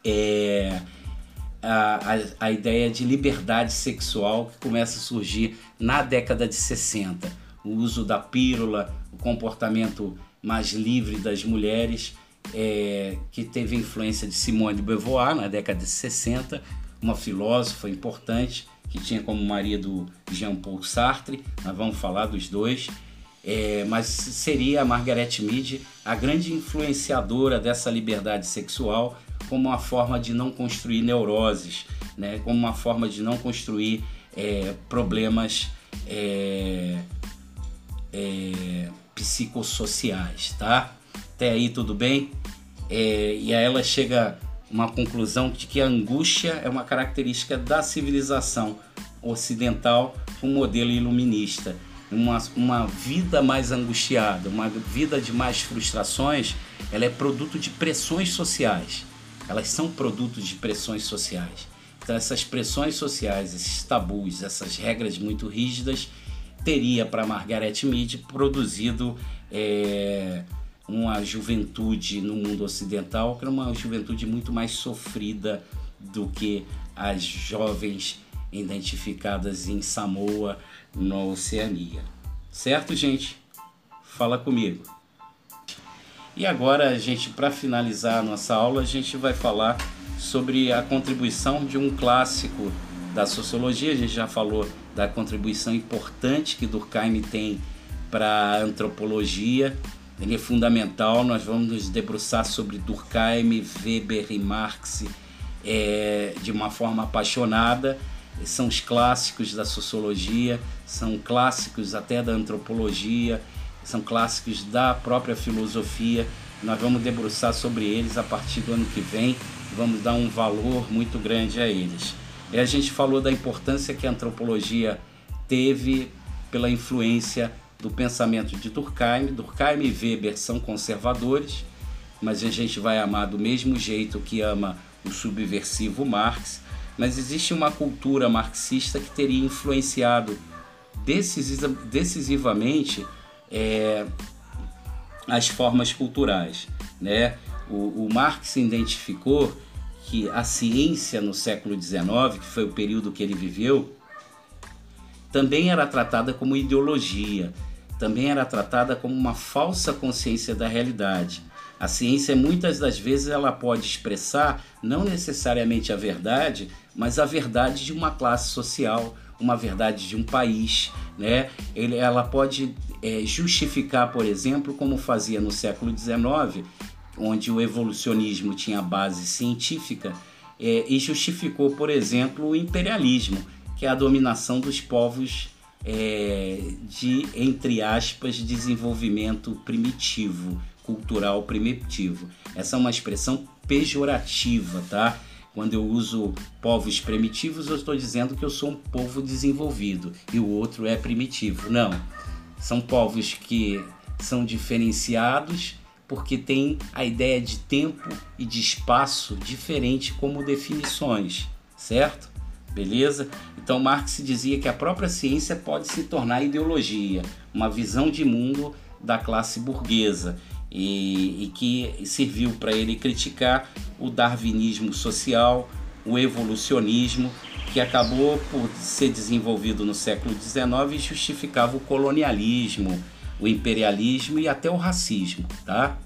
é, a, a, a ideia de liberdade sexual que começa a surgir na década de 60. O uso da pílula, o comportamento mais livre das mulheres é, que teve influência de Simone de Beauvoir na década de 60, uma filósofa importante que tinha como marido Jean-Paul Sartre, nós vamos falar dos dois, é, mas seria a Margaret Mead a grande influenciadora dessa liberdade sexual como uma forma de não construir neuroses, né? como uma forma de não construir é, problemas é, é psicossociais, tá? Até aí tudo bem? É, e aí ela chega a uma conclusão de que a angústia é uma característica da civilização ocidental, um modelo iluminista. Uma, uma vida mais angustiada, uma vida de mais frustrações, ela é produto de pressões sociais. Elas são produtos de pressões sociais. Então essas pressões sociais, esses tabus, essas regras muito rígidas, teria para Margaret Mead produzido é, uma juventude no mundo ocidental que era uma juventude muito mais sofrida do que as jovens identificadas em Samoa, na Oceania. Certo, gente? Fala comigo. E agora, gente, para finalizar a nossa aula, a gente vai falar sobre a contribuição de um clássico da sociologia. A gente já falou da contribuição importante que Durkheim tem para a antropologia ele é fundamental. Nós vamos nos debruçar sobre Durkheim, Weber e Marx é, de uma forma apaixonada. São os clássicos da sociologia, são clássicos até da antropologia, são clássicos da própria filosofia. Nós vamos debruçar sobre eles a partir do ano que vem. Vamos dar um valor muito grande a eles. E a gente falou da importância que a antropologia teve pela influência do pensamento de Durkheim. Durkheim e Weber são conservadores, mas a gente vai amar do mesmo jeito que ama o subversivo Marx. Mas existe uma cultura marxista que teria influenciado decisivamente é, as formas culturais. Né? O, o Marx identificou que a ciência no século XIX, que foi o período que ele viveu, também era tratada como ideologia, também era tratada como uma falsa consciência da realidade. A ciência muitas das vezes ela pode expressar não necessariamente a verdade, mas a verdade de uma classe social, uma verdade de um país, né? Ele, ela pode é, justificar, por exemplo, como fazia no século XIX, onde o evolucionismo tinha base científica, é, e justificou, por exemplo, o imperialismo, que é a dominação dos povos é, de, entre aspas, desenvolvimento primitivo, cultural primitivo. Essa é uma expressão pejorativa, tá? Quando eu uso povos primitivos, eu estou dizendo que eu sou um povo desenvolvido e o outro é primitivo. Não. São povos que são diferenciados porque têm a ideia de tempo e de espaço diferente como definições, certo? Beleza? Então Marx dizia que a própria ciência pode se tornar ideologia, uma visão de mundo da classe burguesa e, e que serviu para ele criticar o darwinismo social, o evolucionismo, que acabou por ser desenvolvido no século XIX e justificava o colonialismo, o imperialismo e até o racismo, tá?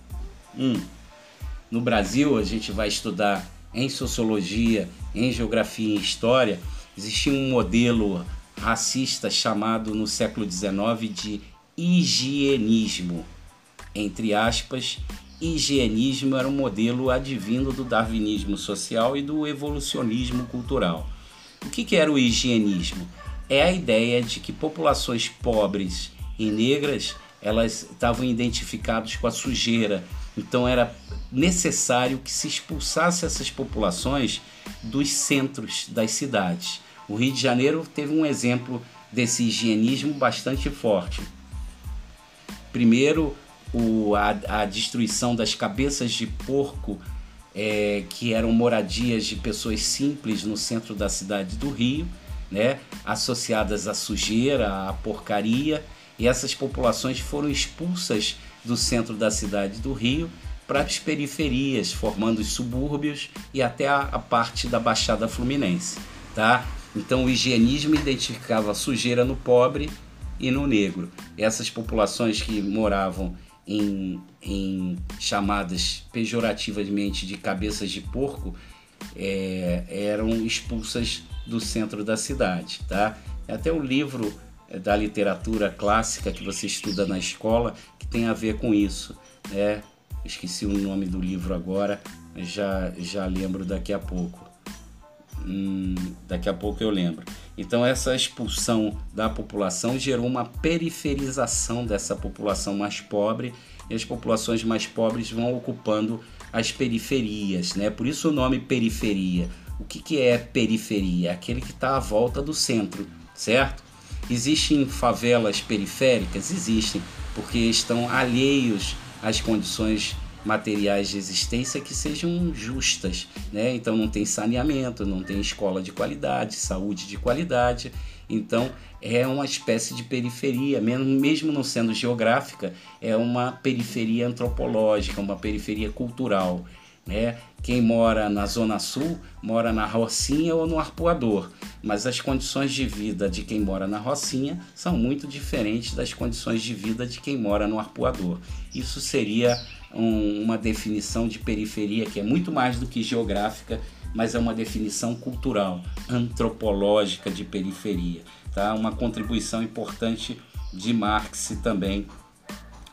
Hum. No Brasil, a gente vai estudar em sociologia, em geografia e história, existia um modelo racista chamado no século XIX de higienismo. Entre aspas, higienismo era um modelo advindo do darwinismo social e do evolucionismo cultural. O que, que era o higienismo? É a ideia de que populações pobres e negras elas estavam identificadas com a sujeira, então era necessário que se expulsasse essas populações dos centros das cidades. O Rio de Janeiro teve um exemplo desse higienismo bastante forte. Primeiro, o, a, a destruição das cabeças de porco, é, que eram moradias de pessoas simples no centro da cidade do Rio, né, associadas à sujeira, à porcaria, e essas populações foram expulsas do centro da cidade do Rio para as periferias, formando os subúrbios e até a, a, parte da Baixada Fluminense, tá? Então o higienismo identificava sujeira no pobre e no negro. Essas populações que moravam em, em chamadas pejorativamente de cabeças de porco é, eram expulsas do centro da cidade, tá? Até o livro é, da literatura clássica que você estuda na escola que tem a ver com isso, né? Esqueci o nome do livro agora, já, já lembro daqui a pouco. Hum, daqui a pouco eu lembro. Então, essa expulsão da população gerou uma periferização dessa população mais pobre e as populações mais pobres vão ocupando as periferias, né? Por isso o nome periferia. O que, que é periferia? Aquele que está à volta do centro, certo? Existem favelas periféricas? Existem, porque estão alheios as condições materiais de existência que sejam justas, né? Então não tem saneamento, não tem escola de qualidade, saúde de qualidade. Então é uma espécie de periferia, mesmo não sendo geográfica, é uma periferia antropológica, uma periferia cultural. Né? Quem mora na Zona Sul mora na Rocinha ou no Arpoador, mas as condições de vida de quem mora na Rocinha são muito diferentes das condições de vida de quem mora no Arpoador. Isso seria um, uma definição de periferia que é muito mais do que geográfica, mas é uma definição cultural, antropológica de periferia. Tá? Uma contribuição importante de Marx também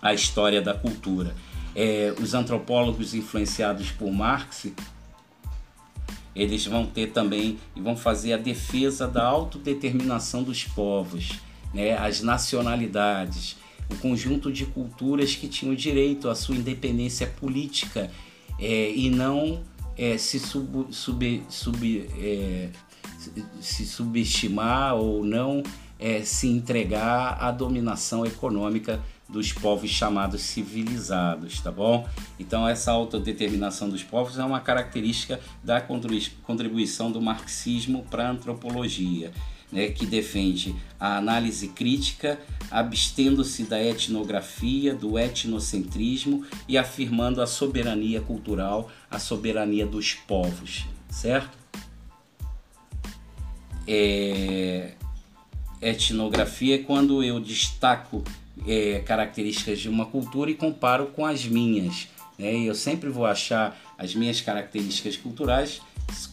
à história da cultura é, os antropólogos influenciados por Marx, eles vão ter também e vão fazer a defesa da autodeterminação dos povos, né, as nacionalidades, o conjunto de culturas que tinham direito à sua independência política é, e não é, se, sub, sub, sub é, se subestimar ou não é, se entregar à dominação econômica dos povos chamados civilizados, tá bom? Então essa autodeterminação dos povos é uma característica da contribuição do marxismo para a antropologia, né, que defende a análise crítica, abstendo-se da etnografia, do etnocentrismo e afirmando a soberania cultural, a soberania dos povos, certo? É... Etnografia é quando eu destaco é, características de uma cultura e comparo com as minhas. Né? E eu sempre vou achar as minhas características culturais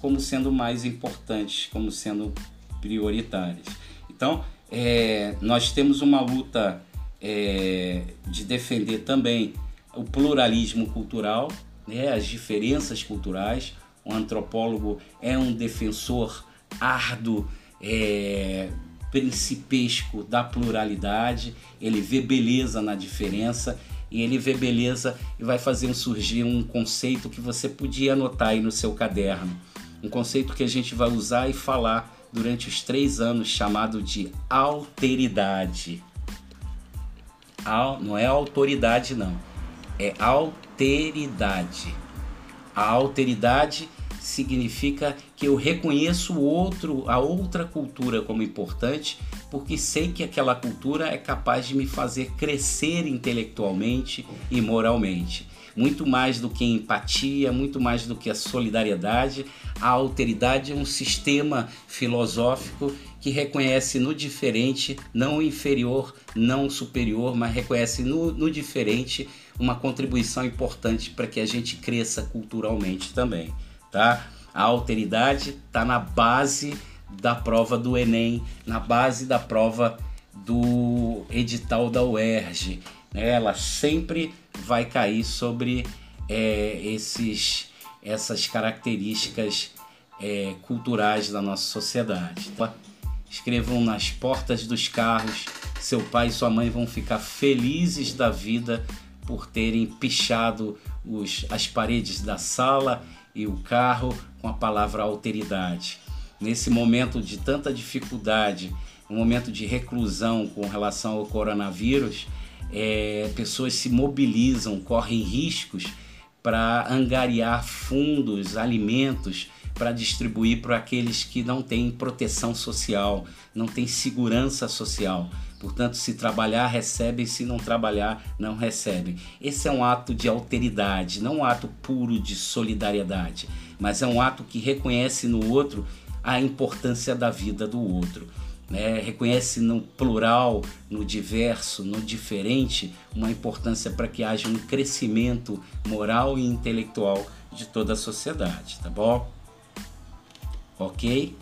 como sendo mais importantes, como sendo prioritárias. Então, é, nós temos uma luta é, de defender também o pluralismo cultural, né, as diferenças culturais. O antropólogo é um defensor árduo, é, principesco da pluralidade, ele vê beleza na diferença e ele vê beleza e vai fazer surgir um conceito que você podia anotar aí no seu caderno. Um conceito que a gente vai usar e falar durante os três anos, chamado de alteridade. Não é autoridade, não. É alteridade. A alteridade significa que eu reconheço o outro, a outra cultura como importante, porque sei que aquela cultura é capaz de me fazer crescer intelectualmente e moralmente. Muito mais do que empatia, muito mais do que a solidariedade, a alteridade é um sistema filosófico que reconhece no diferente, não inferior, não superior, mas reconhece no, no diferente uma contribuição importante para que a gente cresça culturalmente também, tá? A alteridade está na base da prova do Enem, na base da prova do edital da UERJ. Né? Ela sempre vai cair sobre é, esses, essas características é, culturais da nossa sociedade. Tá? Escrevam nas portas dos carros, seu pai e sua mãe vão ficar felizes da vida por terem pichado os, as paredes da sala e o carro com a palavra alteridade. Nesse momento de tanta dificuldade, um momento de reclusão com relação ao coronavírus, é, pessoas se mobilizam, correm riscos para angariar fundos, alimentos para distribuir para aqueles que não têm proteção social, não têm segurança social. Portanto, se trabalhar, recebem, se não trabalhar, não recebem. Esse é um ato de alteridade, não um ato puro de solidariedade, mas é um ato que reconhece no outro a importância da vida do outro. Né? Reconhece no plural, no diverso, no diferente, uma importância para que haja um crescimento moral e intelectual de toda a sociedade, tá bom? ok?